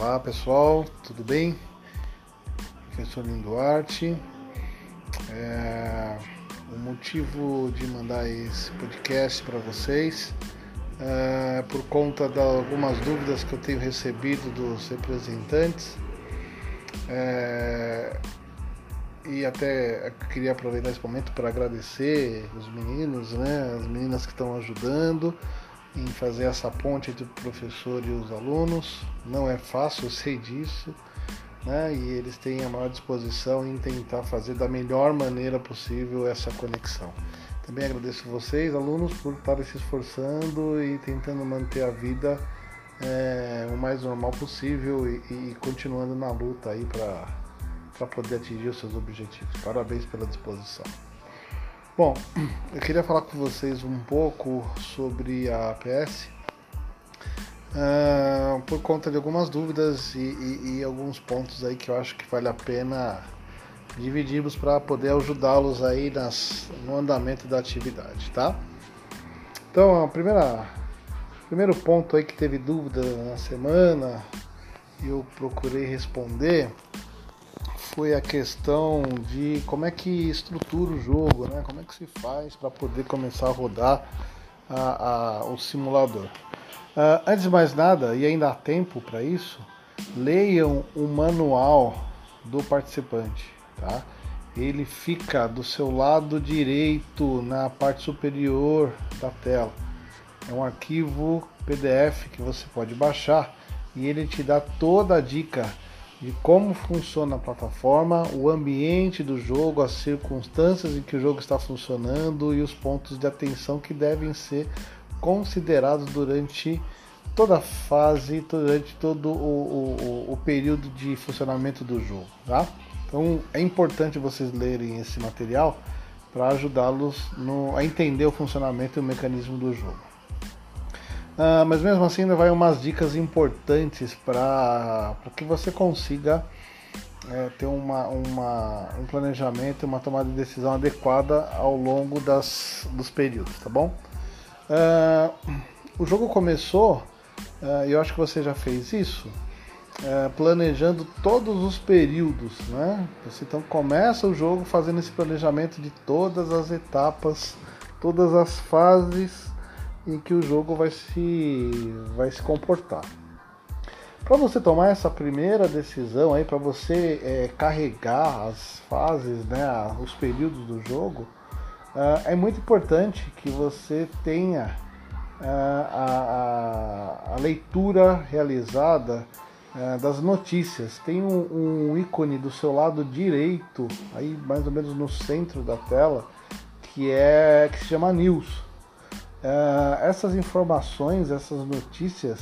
Olá pessoal, tudo bem? Professor Linduarte. É, o motivo de mandar esse podcast para vocês é por conta de algumas dúvidas que eu tenho recebido dos representantes. É, e até queria aproveitar esse momento para agradecer os meninos, né, as meninas que estão ajudando em fazer essa ponte entre o professor e os alunos. Não é fácil, eu sei disso, né? E eles têm a maior disposição em tentar fazer da melhor maneira possível essa conexão. Também agradeço vocês, alunos, por estarem se esforçando e tentando manter a vida é, o mais normal possível e, e continuando na luta aí para poder atingir os seus objetivos. Parabéns pela disposição. Bom, eu queria falar com vocês um pouco sobre a APS, uh, ah, por conta de algumas dúvidas e, e, e, alguns pontos aí que eu acho que vale a pena dividirmos para poder ajudá-los aí nas, no andamento da atividade, tá? Então, a primeira, primeiro ponto aí que teve dúvida na semana eu procurei responder foi a questão de como é que estrutura o jogo, né? Como é que se faz para poder começar a rodar a, a, o simulador. Uh, antes de mais nada, e ainda há tempo para isso, leiam o manual do participante, tá? Ele fica do seu lado direito na parte superior da tela. É um arquivo PDF que você pode baixar e ele te dá toda a dica de como funciona a plataforma, o ambiente do jogo, as circunstâncias em que o jogo está funcionando e os pontos de atenção que devem ser considerados durante toda a fase, durante todo o, o, o período de funcionamento do jogo. Tá? Então é importante vocês lerem esse material para ajudá-los a entender o funcionamento e o mecanismo do jogo. Uh, mas mesmo assim ainda vai umas dicas importantes para que você consiga é, ter uma, uma, um planejamento e uma tomada de decisão adequada ao longo das, dos períodos, tá bom? Uh, o jogo começou, uh, eu acho que você já fez isso, uh, planejando todos os períodos, né? Você então começa o jogo fazendo esse planejamento de todas as etapas, todas as fases em que o jogo vai se, vai se comportar. Para você tomar essa primeira decisão aí, para você é, carregar as fases, né, os períodos do jogo, uh, é muito importante que você tenha uh, a, a, a, leitura realizada uh, das notícias. Tem um, um ícone do seu lado direito, aí mais ou menos no centro da tela, que é que se chama News. Uh, essas informações, essas notícias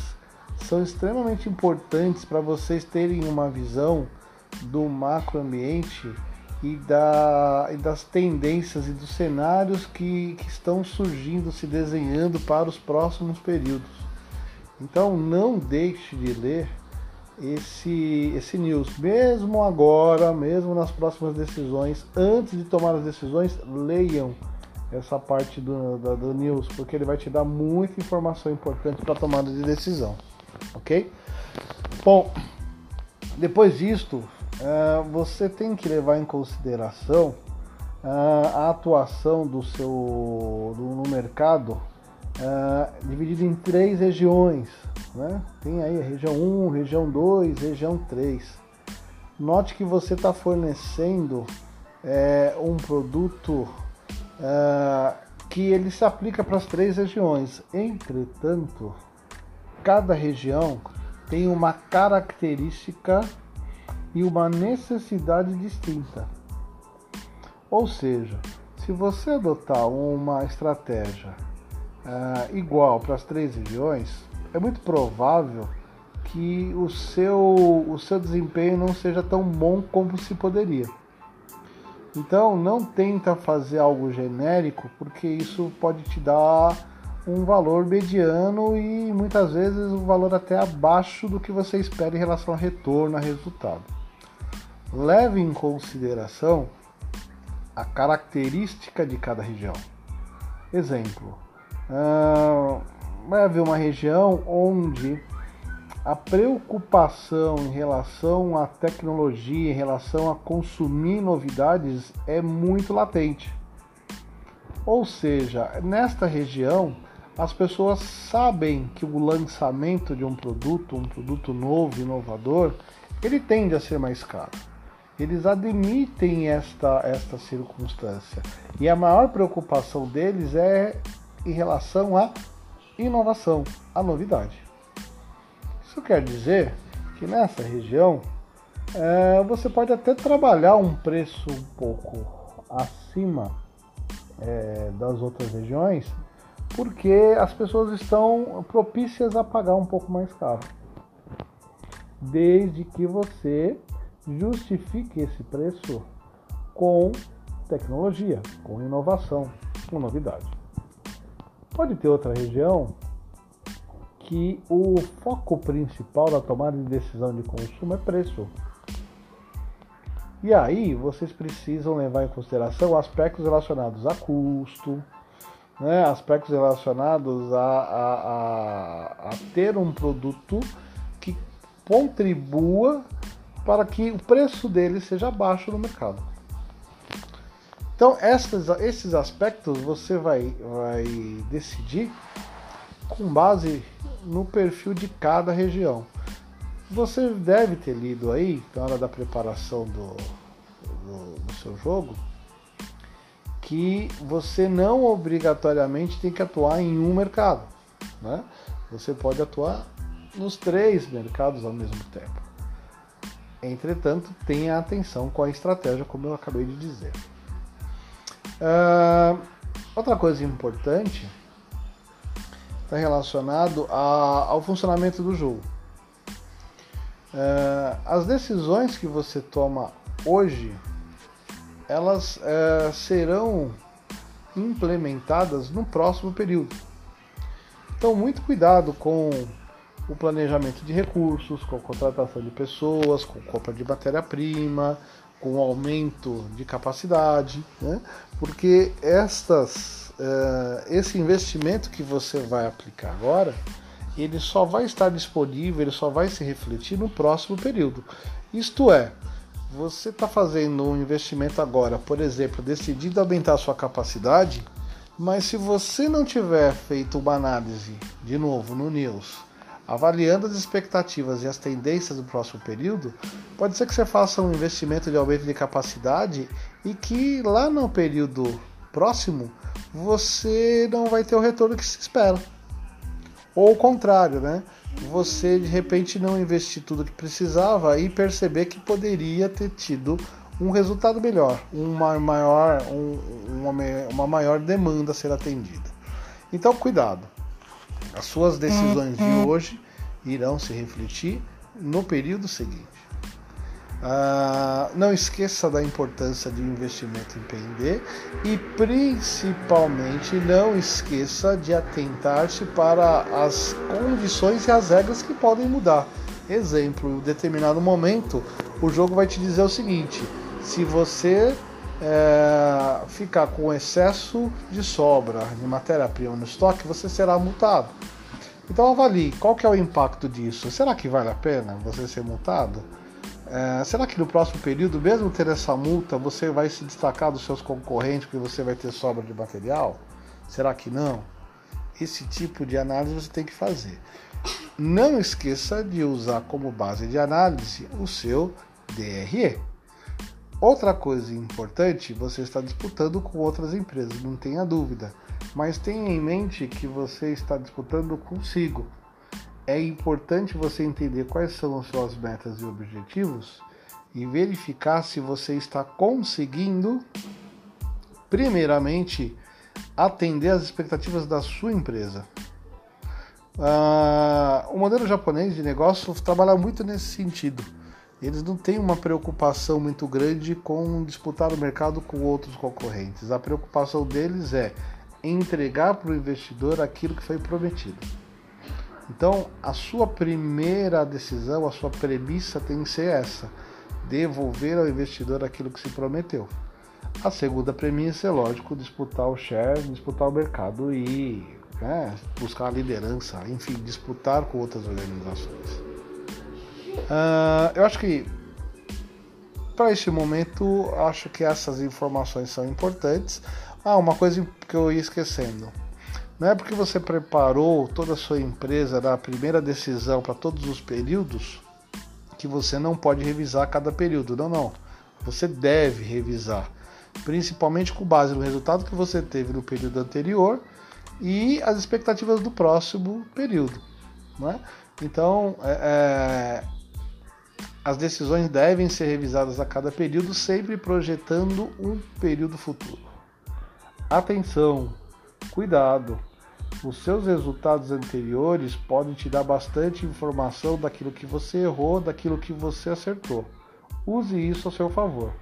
são extremamente importantes para vocês terem uma visão do macroambiente e, da, e das tendências e dos cenários que, que estão surgindo, se desenhando para os próximos períodos. Então não deixe de ler esse, esse news, mesmo agora, mesmo nas próximas decisões, antes de tomar as decisões, leiam essa parte do, do, do news, porque ele vai te dar muita informação importante para tomada de decisão, ok? Bom, depois disto, uh, você tem que levar em consideração uh, a atuação do seu do, no mercado uh, dividido em três regiões, né? Tem aí a região 1, região 2, região 3. Note que você está fornecendo é, um produto uh, que ele se aplica para as três regiões. Entretanto, cada região tem uma característica e uma necessidade distinta. Ou seja, se você adotar uma estratégia uh, igual para as três regiões, é muito provável que o seu, o seu desempenho não seja tão bom como se poderia. Então não tenta fazer algo genérico, porque isso pode te dar um valor mediano e muitas vezes um valor até abaixo do que você espera em relação a retorno, a resultado. Leve em consideração a característica de cada região. Exemplo, uh, vai haver uma região onde a preocupação em relação à tecnologia, em relação a consumir novidades é muito latente. Ou seja, nesta região, as pessoas sabem que o lançamento de um produto, um produto novo, inovador, ele tende a ser mais caro. Eles admitem esta, esta circunstância. E a maior preocupação deles é em relação à inovação, à novidade. Isso quer dizer que nessa região é, você pode até trabalhar um preço um pouco acima é, das outras regiões, porque as pessoas estão propícias a pagar um pouco mais caro. Desde que você justifique esse preço com tecnologia, com inovação, com novidade. Pode ter outra região que o foco principal da tomada de decisão de consumo é preço. E aí vocês precisam levar em consideração aspectos relacionados a custo, né, aspectos relacionados a, a, a, a ter um produto que contribua para que o preço dele seja baixo no mercado. Então, esses, esses aspectos você vai, vai decidir com base no perfil de cada região. Você deve ter lido aí, na hora da preparação do, do, do seu jogo, que você não obrigatoriamente tem que atuar em um mercado. Né? Você pode atuar nos três mercados ao mesmo tempo. Entretanto, tenha atenção com a estratégia, como eu acabei de dizer. Uh, outra coisa importante está relacionado a, ao funcionamento do jogo. É, as decisões que você toma hoje, elas é, serão implementadas no próximo período. Então, muito cuidado com o planejamento de recursos, com a contratação de pessoas, com compra de matéria-prima, com aumento de capacidade, né? porque estas uh, esse investimento que você vai aplicar agora, ele só vai estar disponível, ele só vai se refletir no próximo período. Isto é, você está fazendo um investimento agora, por exemplo, decidindo aumentar a sua capacidade, mas se você não tiver feito uma análise, de novo, no News, avaliando as expectativas e as tendências do próximo período, pode ser que você faça um investimento de aumento de capacidade e que lá no período próximo você não vai ter o retorno que se espera. Ou o contrário, né? Você de repente não investir tudo que precisava e perceber que poderia ter tido um resultado melhor, uma maior, um, uma, uma maior demanda a ser atendida. Então, cuidado. As suas decisões de uhum. hoje irão se refletir no período seguinte. Ah, não esqueça da importância de investimento em P&D e principalmente não esqueça de atentar-se para as condições e as regras que podem mudar. Exemplo, em determinado momento o jogo vai te dizer o seguinte: se você é, ficar com excesso de sobra de matéria-prima no estoque, você será multado. Então avalie qual que é o impacto disso. Será que vale a pena você ser multado? É, será que no próximo período, mesmo ter essa multa, você vai se destacar dos seus concorrentes porque você vai ter sobra de material? Será que não? Esse tipo de análise você tem que fazer. Não esqueça de usar como base de análise o seu DRE. Outra coisa importante, você está disputando com outras empresas, não tenha dúvida. Mas tenha em mente que você está disputando consigo é importante você entender quais são as suas metas e objetivos e verificar se você está conseguindo, primeiramente, atender às expectativas da sua empresa. Ah, o modelo japonês de negócio trabalha muito nesse sentido. Eles não têm uma preocupação muito grande com disputar o mercado com outros concorrentes. A preocupação deles é entregar para o investidor aquilo que foi prometido. Então, a sua primeira decisão, a sua premissa tem que ser essa: devolver ao investidor aquilo que se prometeu. A segunda premissa é, lógico, disputar o share, disputar o mercado e né, buscar a liderança, enfim, disputar com outras organizações. Uh, eu acho que para este momento, acho que essas informações são importantes. Ah, uma coisa que eu ia esquecendo. Não é porque você preparou toda a sua empresa da primeira decisão para todos os períodos que você não pode revisar cada período. Não, não. Você deve revisar, principalmente com base no resultado que você teve no período anterior e as expectativas do próximo período. Né? Então, é, é as decisões devem ser revisadas a cada período, sempre projetando um período futuro. Atenção, cuidado. Os seus resultados anteriores podem te dar bastante informação daquilo que você errou, daquilo que você acertou. Use isso a seu favor.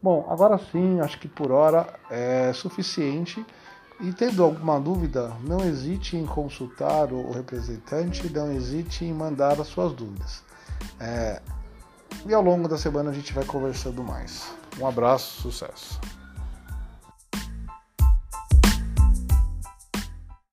Bom, agora sim, acho que por hora é suficiente. E tendo alguma dúvida, não hesite em consultar o representante, não hesite em mandar as suas dúvidas. É, e ao longo da semana a gente vai conversando mais. Um abraço, sucesso.